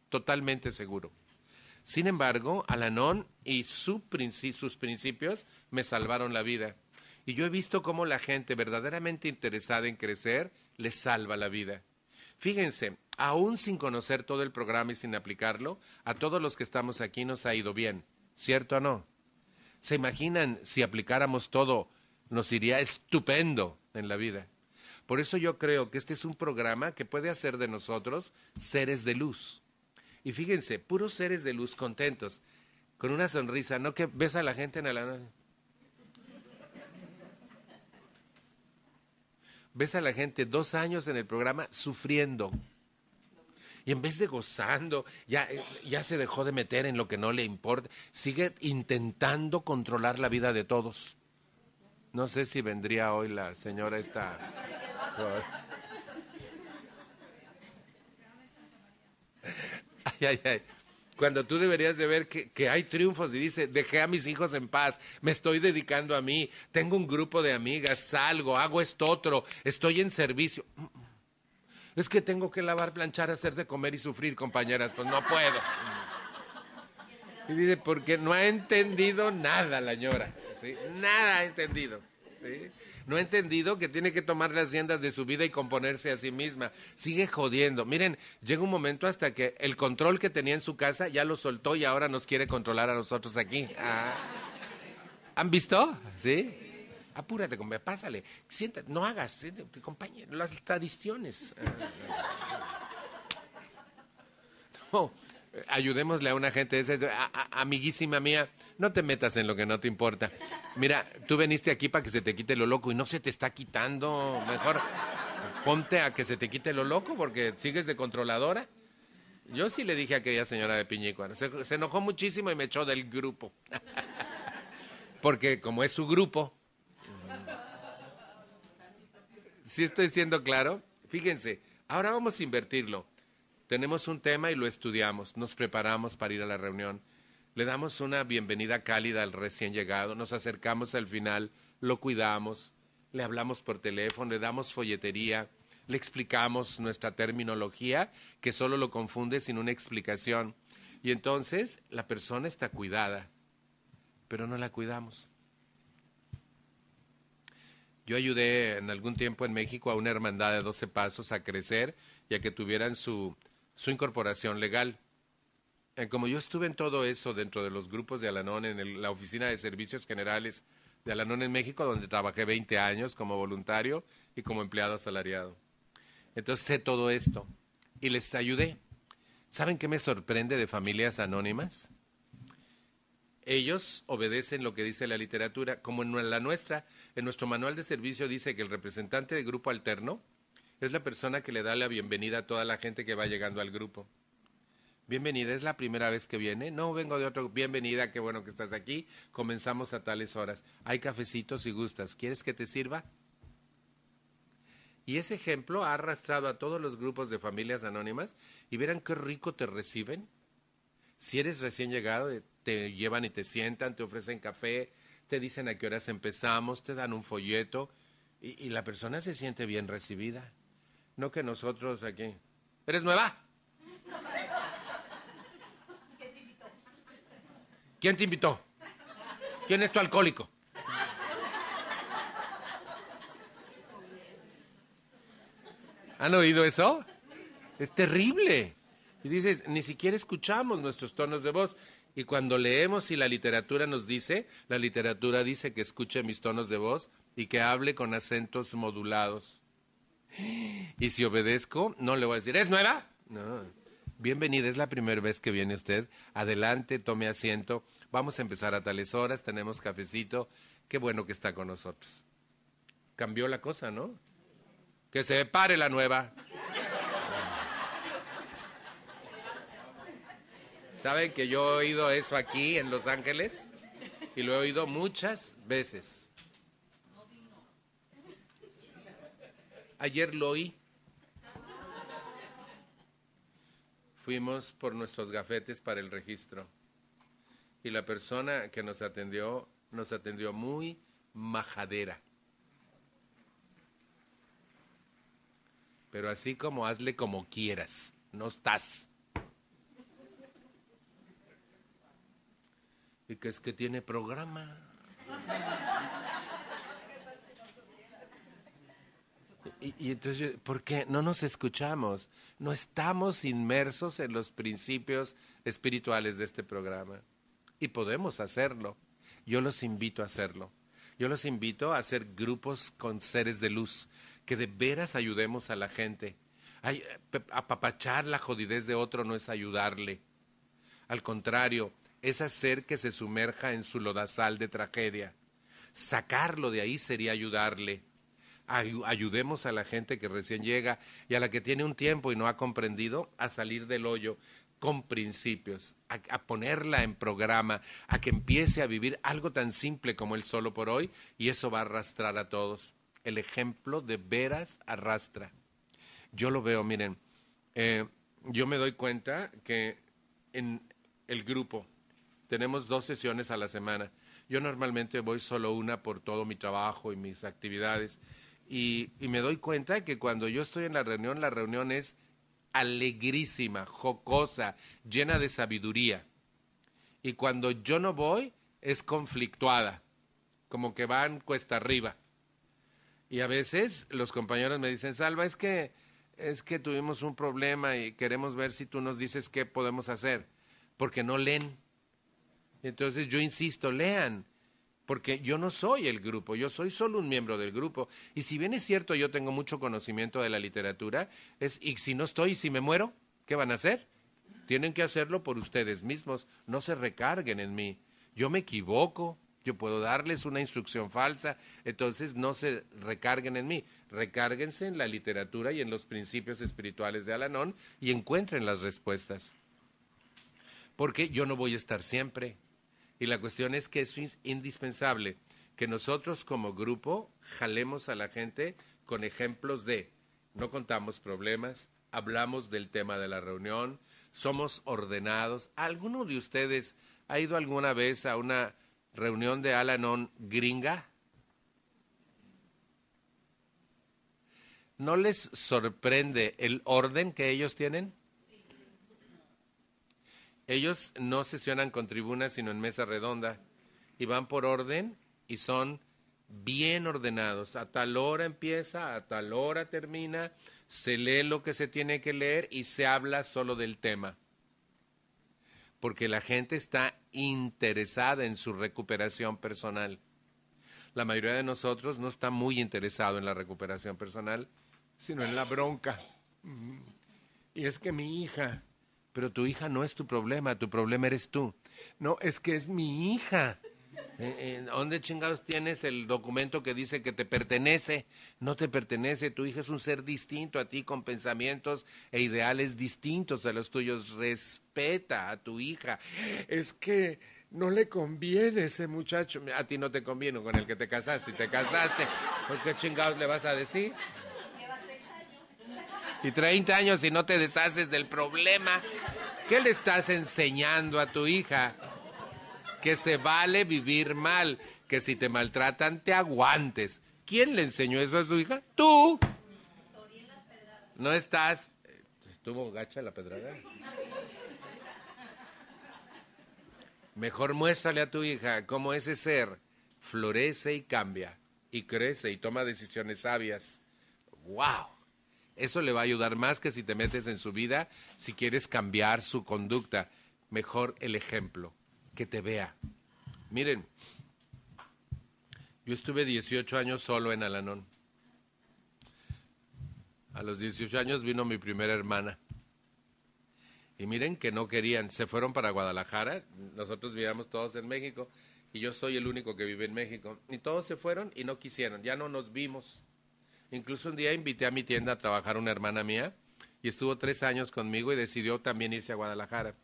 Totalmente seguro. Sin embargo, Alanón y sus principios me salvaron la vida. Y yo he visto cómo la gente verdaderamente interesada en crecer les salva la vida. Fíjense, aún sin conocer todo el programa y sin aplicarlo, a todos los que estamos aquí nos ha ido bien, ¿cierto o no? ¿Se imaginan si aplicáramos todo, nos iría estupendo? En la vida. Por eso yo creo que este es un programa que puede hacer de nosotros seres de luz. Y fíjense, puros seres de luz contentos, con una sonrisa, no que ves a la gente en la... ves a la gente dos años en el programa sufriendo. Y en vez de gozando, ya, ya se dejó de meter en lo que no le importa, sigue intentando controlar la vida de todos. No sé si vendría hoy la señora esta. Ay, ay, ay. Cuando tú deberías de ver que, que, hay triunfos y dice, dejé a mis hijos en paz, me estoy dedicando a mí, tengo un grupo de amigas, salgo, hago esto otro, estoy en servicio. Es que tengo que lavar, planchar, hacer de comer y sufrir, compañeras, pues no puedo. Y dice, porque no ha entendido nada la señora, Nada ha entendido. No ha entendido que tiene que tomar las riendas de su vida y componerse a sí misma. Sigue jodiendo. Miren, llega un momento hasta que el control que tenía en su casa ya lo soltó y ahora nos quiere controlar a nosotros aquí. Ah. ¿Han visto? ¿Sí? Apúrate, pásale. Siéntate, no hagas, compañero, las tradiciones. No, ayudémosle a una gente, amiguísima mía, no te metas en lo que no te importa. Mira, tú veniste aquí para que se te quite lo loco y no se te está quitando. Mejor ponte a que se te quite lo loco porque sigues de controladora. Yo sí le dije a aquella señora de Piñícuaro. Se, se enojó muchísimo y me echó del grupo. porque como es su grupo. Si estoy siendo claro? Fíjense, ahora vamos a invertirlo. Tenemos un tema y lo estudiamos, nos preparamos para ir a la reunión, le damos una bienvenida cálida al recién llegado, nos acercamos al final, lo cuidamos, le hablamos por teléfono, le damos folletería, le explicamos nuestra terminología, que solo lo confunde sin una explicación. Y entonces la persona está cuidada, pero no la cuidamos. Yo ayudé en algún tiempo en México a una hermandad de 12 pasos a crecer y a que tuvieran su su incorporación legal. Eh, como yo estuve en todo eso dentro de los grupos de Alanón, en la oficina de servicios generales de Alanón en México, donde trabajé 20 años como voluntario y como empleado asalariado. Entonces sé todo esto y les ayudé. ¿Saben qué me sorprende de familias anónimas? Ellos obedecen lo que dice la literatura, como en la nuestra, en nuestro manual de servicio dice que el representante de grupo alterno es la persona que le da la bienvenida a toda la gente que va llegando al grupo. Bienvenida, ¿es la primera vez que viene? No, vengo de otro. Bienvenida, qué bueno que estás aquí. Comenzamos a tales horas. Hay cafecitos si gustas. ¿Quieres que te sirva? Y ese ejemplo ha arrastrado a todos los grupos de familias anónimas y verán qué rico te reciben. Si eres recién llegado, eh, te llevan y te sientan, te ofrecen café, te dicen a qué horas empezamos, te dan un folleto y, y la persona se siente bien recibida. No que nosotros aquí. ¿Eres nueva? ¿Quién te invitó? ¿Quién es tu alcohólico? ¿Han oído eso? Es terrible. Y dices, ni siquiera escuchamos nuestros tonos de voz. Y cuando leemos y la literatura nos dice, la literatura dice que escuche mis tonos de voz y que hable con acentos modulados. Y si obedezco, no le voy a decir, ¿es nueva? No. Bienvenida, es la primera vez que viene usted. Adelante, tome asiento. Vamos a empezar a tales horas, tenemos cafecito. Qué bueno que está con nosotros. Cambió la cosa, ¿no? Que se pare la nueva. ¿Saben que yo he oído eso aquí en Los Ángeles? Y lo he oído muchas veces. Ayer lo oí. Fuimos por nuestros gafetes para el registro y la persona que nos atendió nos atendió muy majadera. Pero así como hazle como quieras, no estás. Y que es que tiene programa. Y, entonces, ¿por qué no nos escuchamos? No estamos inmersos en los principios espirituales de este programa. Y podemos hacerlo. Yo los invito a hacerlo. Yo los invito a hacer grupos con seres de luz, que de veras ayudemos a la gente. Ay, apapachar la jodidez de otro no es ayudarle. Al contrario, es hacer que se sumerja en su lodazal de tragedia. Sacarlo de ahí sería ayudarle ayudemos a la gente que recién llega y a la que tiene un tiempo y no ha comprendido a salir del hoyo con principios, a, ponerla en programa, a que empiece a vivir algo tan simple como el solo por hoy y eso va a arrastrar a todos. El ejemplo de veras arrastra. Yo lo veo, miren, eh, yo me doy cuenta que en el grupo tenemos dos sesiones a la semana. Yo normalmente voy solo una por todo mi trabajo y mis actividades y, me doy cuenta que cuando yo estoy en la reunión, la reunión es alegrísima, jocosa, llena de sabiduría. Y cuando yo no voy, es conflictuada, como que van cuesta arriba. Y a veces los compañeros me dicen, Salva, es que, es que tuvimos un problema y queremos ver si tú nos dices qué podemos hacer, porque no leen. Entonces yo insisto, lean porque yo no soy el grupo, yo soy solo un miembro del grupo. Y si bien es cierto, yo tengo mucho conocimiento de la literatura, es, y si no estoy, y si me muero, ¿qué van a hacer? Tienen que hacerlo por ustedes mismos, no se recarguen en mí. Yo me equivoco, yo puedo darles una instrucción falsa, entonces no se recarguen en mí, recárguense en la literatura y en los principios espirituales de Alanón y encuentren las respuestas. Porque yo no voy a estar siempre, y la cuestión es que es indispensable que nosotros como grupo jalemos a la gente con ejemplos de no contamos problemas, hablamos del tema de la reunión, somos ordenados. ¿Alguno de ustedes ha ido alguna vez a una reunión de Alanon gringa? ¿No les sorprende el orden que ellos tienen? Ellos no sesionan con tribunas, sino en mesa redonda, y van por orden y son bien ordenados. A tal hora empieza, a tal hora termina, se lee lo que se tiene que leer y se habla solo del tema. Porque la gente está interesada en su recuperación personal. La mayoría de nosotros no está muy interesado en la recuperación personal, sino en la bronca. Y es que mi hija, pero tu hija no es tu problema, tu problema eres tú. No, es que es mi hija. Eh, eh, ¿Dónde chingados tienes el documento que dice que te pertenece? No te pertenece, tu hija es un ser distinto a ti con pensamientos e ideales distintos a los tuyos. Respeta a tu hija. Es que no le conviene ese muchacho. A ti no te conviene con el que te casaste y te casaste. ¿Por qué chingados le vas a decir? Y 30 años y no te deshaces del problema, ¿qué le estás enseñando a tu hija? Que se vale vivir mal, que si te maltratan te aguantes. ¿Quién le enseñó eso a su hija? Tú. No estás... Estuvo gacha la pedrada. Mejor muéstrale a tu hija cómo ese ser florece y cambia, y crece y toma decisiones sabias. ¡Wow! Eso le va a ayudar más que si te metes en su vida, si quieres cambiar su conducta. Mejor el ejemplo, que te vea. Miren, yo estuve 18 años solo en Alanón. A los 18 años vino mi primera hermana. Y miren que no querían, se fueron para Guadalajara, nosotros vivíamos todos en México y yo soy el único que vive en México. Y todos se fueron y no quisieron, ya no nos vimos. Incluso un día invité a mi tienda a trabajar una hermana mía y estuvo tres años conmigo y decidió también irse a Guadalajara.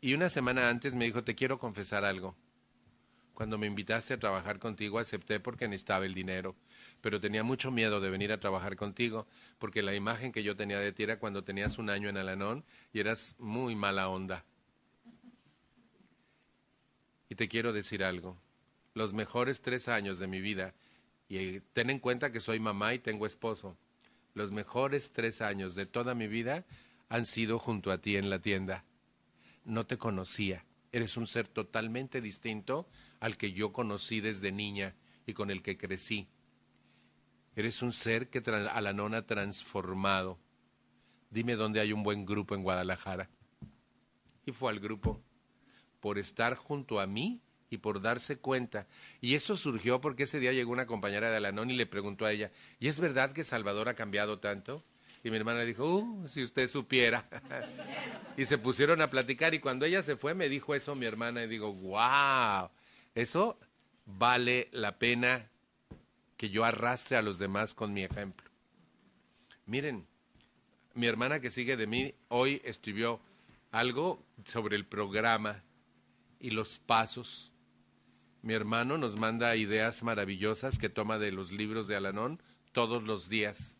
Y una semana antes me dijo, te quiero confesar algo. Cuando me invitaste a trabajar contigo acepté porque necesitaba el dinero, pero tenía mucho miedo de venir a trabajar contigo porque la imagen que yo tenía de ti era cuando tenías un año en Alanón y eras muy mala onda. Y te quiero decir algo, los mejores tres años de mi vida y ten en cuenta que soy mamá y tengo esposo. Los mejores tres años de toda mi vida han sido junto a ti en la tienda. No te conocía. Eres un ser totalmente distinto al que yo conocí desde niña y con el que crecí. Eres un ser que a la nona transformado. Dime dónde hay un buen grupo en Guadalajara. Y fue al grupo. Por estar junto a mí, y por darse cuenta. Y eso surgió porque ese día llegó una compañera de Alanón y le preguntó a ella, ¿y es verdad que Salvador ha cambiado tanto? Y mi hermana dijo, uh, si usted supiera. y se pusieron a platicar y cuando ella se fue me dijo eso mi hermana y digo, wow, eso vale la pena que yo arrastre a los demás con mi ejemplo. Miren, mi hermana que sigue de mí hoy escribió algo sobre el programa y los pasos. Mi hermano nos manda ideas maravillosas que toma de los libros de Alanón todos los días.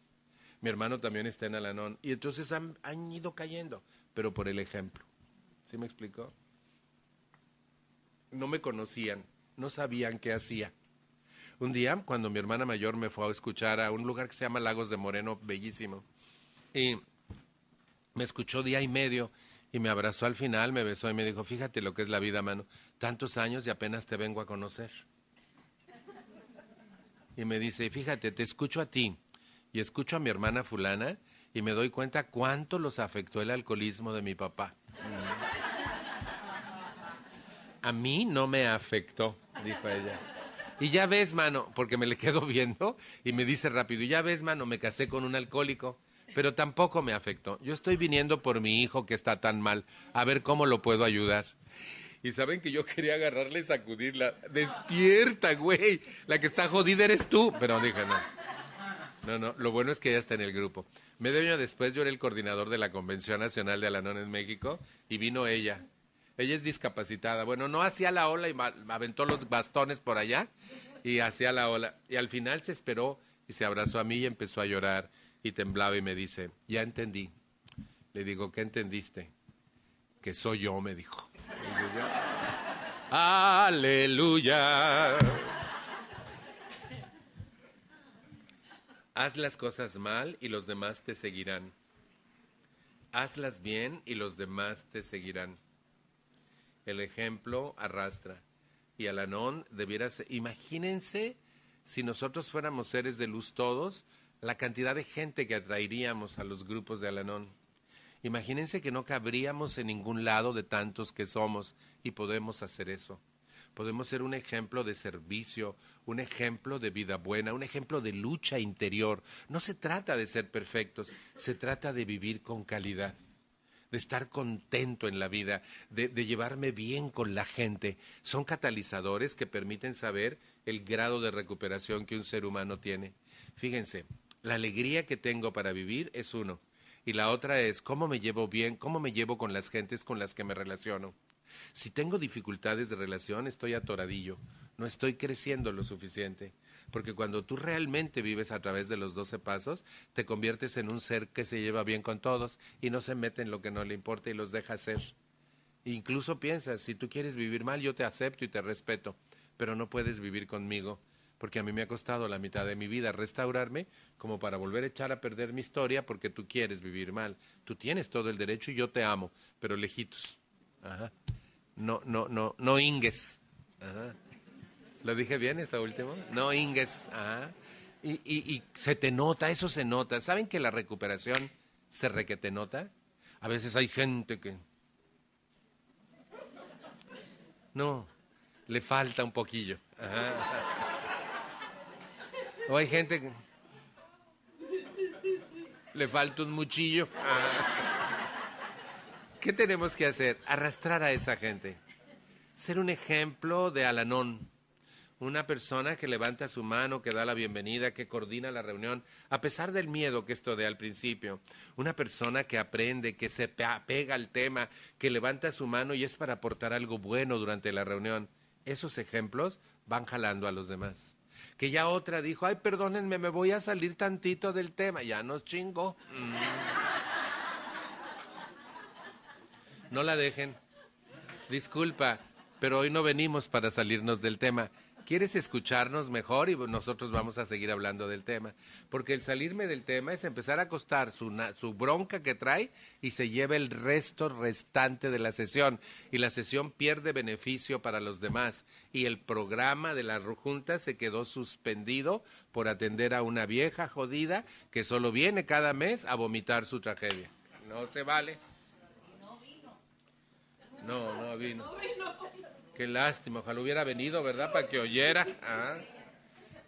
Mi hermano también está en Alanón. Y entonces han, han ido cayendo, pero por el ejemplo. ¿Sí me explicó? No me conocían, no sabían qué hacía. Un día, cuando mi hermana mayor me fue a escuchar a un lugar que se llama Lagos de Moreno, bellísimo, y me escuchó día y medio y me abrazó al final, me besó y me dijo, fíjate lo que es la vida, mano, tantos años y apenas te vengo a conocer. Y me dice, fíjate, te escucho a ti y escucho a mi hermana fulana y me doy cuenta cuánto los afectó el alcoholismo de mi papá. A mí no me afectó, dijo ella. Y ya ves, mano, porque me le quedo viendo y me dice rápido, y ya ves, mano, me casé con un alcohólico, pero tampoco me afectó. Yo estoy viniendo por mi hijo que está tan mal, a ver cómo lo puedo ayudar. Y saben que yo quería agarrarle y sacudirla. Despierta, güey. La que está jodida eres tú. Pero dije, no. No, no. Lo bueno es que ella está en el grupo. Medio año después yo era el coordinador de la Convención Nacional de Alanón en México y vino ella. Ella es discapacitada. Bueno, no hacía la ola y aventó los bastones por allá y hacía la ola. Y al final se esperó y se abrazó a mí y empezó a llorar y temblaba y me dice, ya entendí. Le digo, ¿qué entendiste? Que soy yo, me dijo. Aleluya. Haz las cosas mal y los demás te seguirán. Hazlas bien y los demás te seguirán. El ejemplo arrastra. Y Alanón debiera ser. Imagínense si nosotros fuéramos seres de luz todos, la cantidad de gente que atraeríamos a los grupos de Alanón. Imagínense que no cabríamos en ningún lado de tantos que somos y podemos hacer eso. Podemos ser un ejemplo de servicio, un ejemplo de vida buena, un ejemplo de lucha interior. No se trata de ser perfectos, se trata de vivir con calidad de estar contento en la vida, de, llevarme bien con la gente. Son catalizadores que permiten saber el grado de recuperación que un ser humano tiene. Fíjense, la alegría que tengo para vivir es uno. Y la otra es cómo me llevo bien, cómo me llevo con las gentes con las que me relaciono. Si tengo dificultades de relación, estoy atoradillo, no estoy creciendo lo suficiente. Porque cuando tú realmente vives a través de los doce pasos, te conviertes en un ser que se lleva bien con todos y no se mete en lo que no le importa y los deja ser. Incluso piensas, si tú quieres vivir mal, yo te acepto y te respeto, pero no puedes vivir conmigo, porque a mí me ha costado la mitad de mi vida restaurarme como para volver a echar a perder mi historia porque tú quieres vivir mal. Tú tienes todo el derecho y yo te amo, pero lejitos. Ajá. No, no, no, no ingues. Ajá. ¿Lo dije bien esa última? No, Inges. Ah. Y, y, y, se te nota, eso se nota. ¿Saben que la recuperación se requete nota? A veces hay gente que... No, le falta un poquillo. O hay gente que... Le falta un muchillo. ¿Qué tenemos que hacer? Arrastrar a esa gente. Ser un ejemplo de Alanón una persona que levanta su mano, que da la bienvenida, que coordina la reunión, a pesar del miedo que esto dé al principio. Una persona que aprende, que se pega al tema, que levanta su mano y es para aportar algo bueno durante la reunión. Esos ejemplos van jalando a los demás. Que ya otra dijo, ay, perdónenme, me voy a salir tantito del tema. Ya nos chingo. Mm. No la dejen. Disculpa, pero hoy no venimos para salirnos del tema quieres escucharnos mejor y nosotros vamos a seguir hablando del tema. Porque el salirme del tema es empezar a acostar su, su bronca que trae y se lleva el resto restante de la sesión. Y la sesión pierde beneficio para los demás. Y el programa de la Junta se quedó suspendido por atender a una vieja jodida que solo viene cada mes a vomitar su tragedia. No se vale. No vino. No, no vino. Qué lástima, ojalá hubiera venido, ¿verdad? Para que oyera. Ah.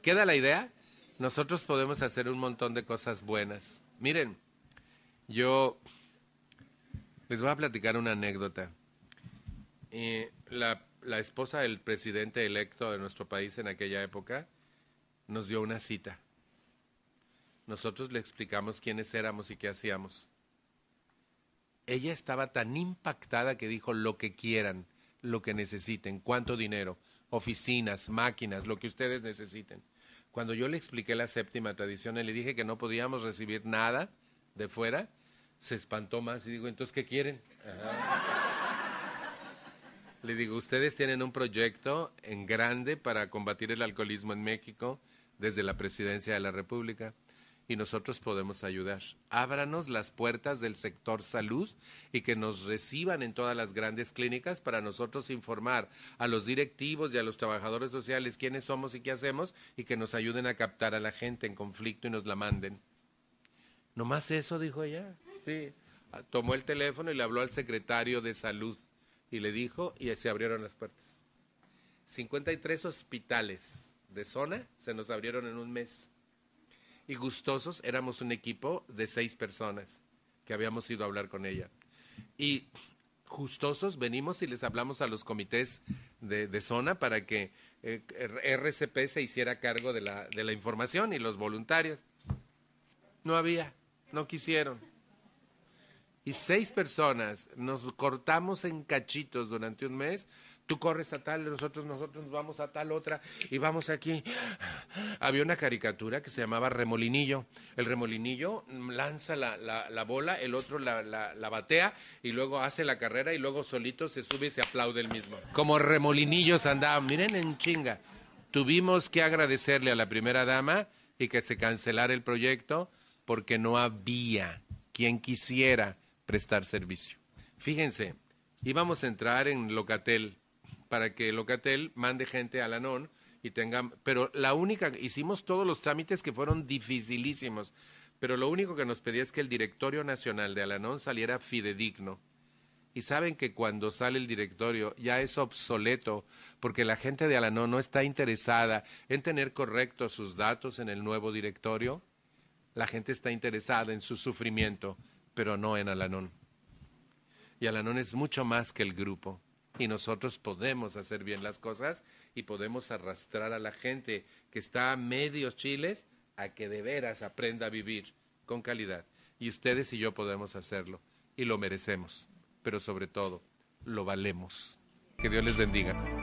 ¿Queda la idea? Nosotros podemos hacer un montón de cosas buenas. Miren, yo les voy a platicar una anécdota. la, la esposa del presidente electo de nuestro país en aquella época nos dio una cita. Nosotros le explicamos quiénes éramos y qué hacíamos. Ella estaba tan impactada que dijo lo que quieran, lo que necesiten, cuánto dinero, oficinas, máquinas, lo que ustedes necesiten. Cuando yo le expliqué la séptima tradición y le dije que no podíamos recibir nada de fuera, se espantó más y digo, entonces, ¿qué quieren? Le digo, ustedes tienen un proyecto en grande para combatir el alcoholismo en México desde la presidencia de la República y nosotros podemos ayudar. Ábranos las puertas del sector salud y que nos reciban en todas las grandes clínicas para nosotros informar a los directivos y a los trabajadores sociales quiénes somos y qué hacemos y que nos ayuden a captar a la gente en conflicto y nos la manden. No más eso, dijo ella. Sí. Ah, tomó el teléfono y le habló al secretario de salud y le dijo y se abrieron las puertas. 53 hospitales de zona se nos abrieron en un mes y gustosos éramos un equipo de seis personas que habíamos ido a hablar con ella. Y gustosos venimos y les hablamos a los comités de, zona para que eh, RCP se hiciera cargo de la, de la información y los voluntarios. No había, no quisieron. Y seis personas nos cortamos en cachitos durante un mes tú corres a tal, nosotros, nosotros nos vamos a tal otra y vamos aquí. Había una caricatura que se llamaba Remolinillo. El remolinillo lanza la, la, bola, el otro la, la, batea y luego hace la carrera y luego solito se sube y se aplaude el mismo. Como remolinillos andaban, miren en chinga. Tuvimos que agradecerle a la primera dama y que se cancelara el proyecto porque no había quien quisiera prestar servicio. Fíjense, íbamos a entrar en Locatel para que Locatel mande gente a la y tengan, pero la única, hicimos todos los trámites que fueron dificilísimos, pero lo único que nos pedía es que el directorio nacional de Alanon saliera fidedigno. Y saben que cuando sale el directorio ya es obsoleto, porque la gente de Alanon no está interesada en tener correctos sus datos en el nuevo directorio. La gente está interesada en su sufrimiento, pero no en Alanon. Y Alanon es mucho más que el grupo y nosotros podemos hacer bien las cosas y podemos arrastrar a la gente que está a medios chiles a que de veras aprenda a vivir con calidad. Y ustedes y yo podemos hacerlo y lo merecemos, pero sobre todo lo valemos. Que Dios les bendiga.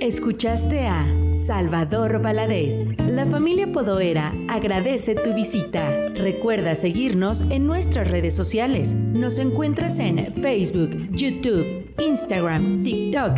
Escuchaste a Salvador Valadez. La familia Podoera agradece tu visita. Recuerda seguirnos en nuestras redes sociales. Nos encuentras en Facebook, YouTube, Instagram, TikTok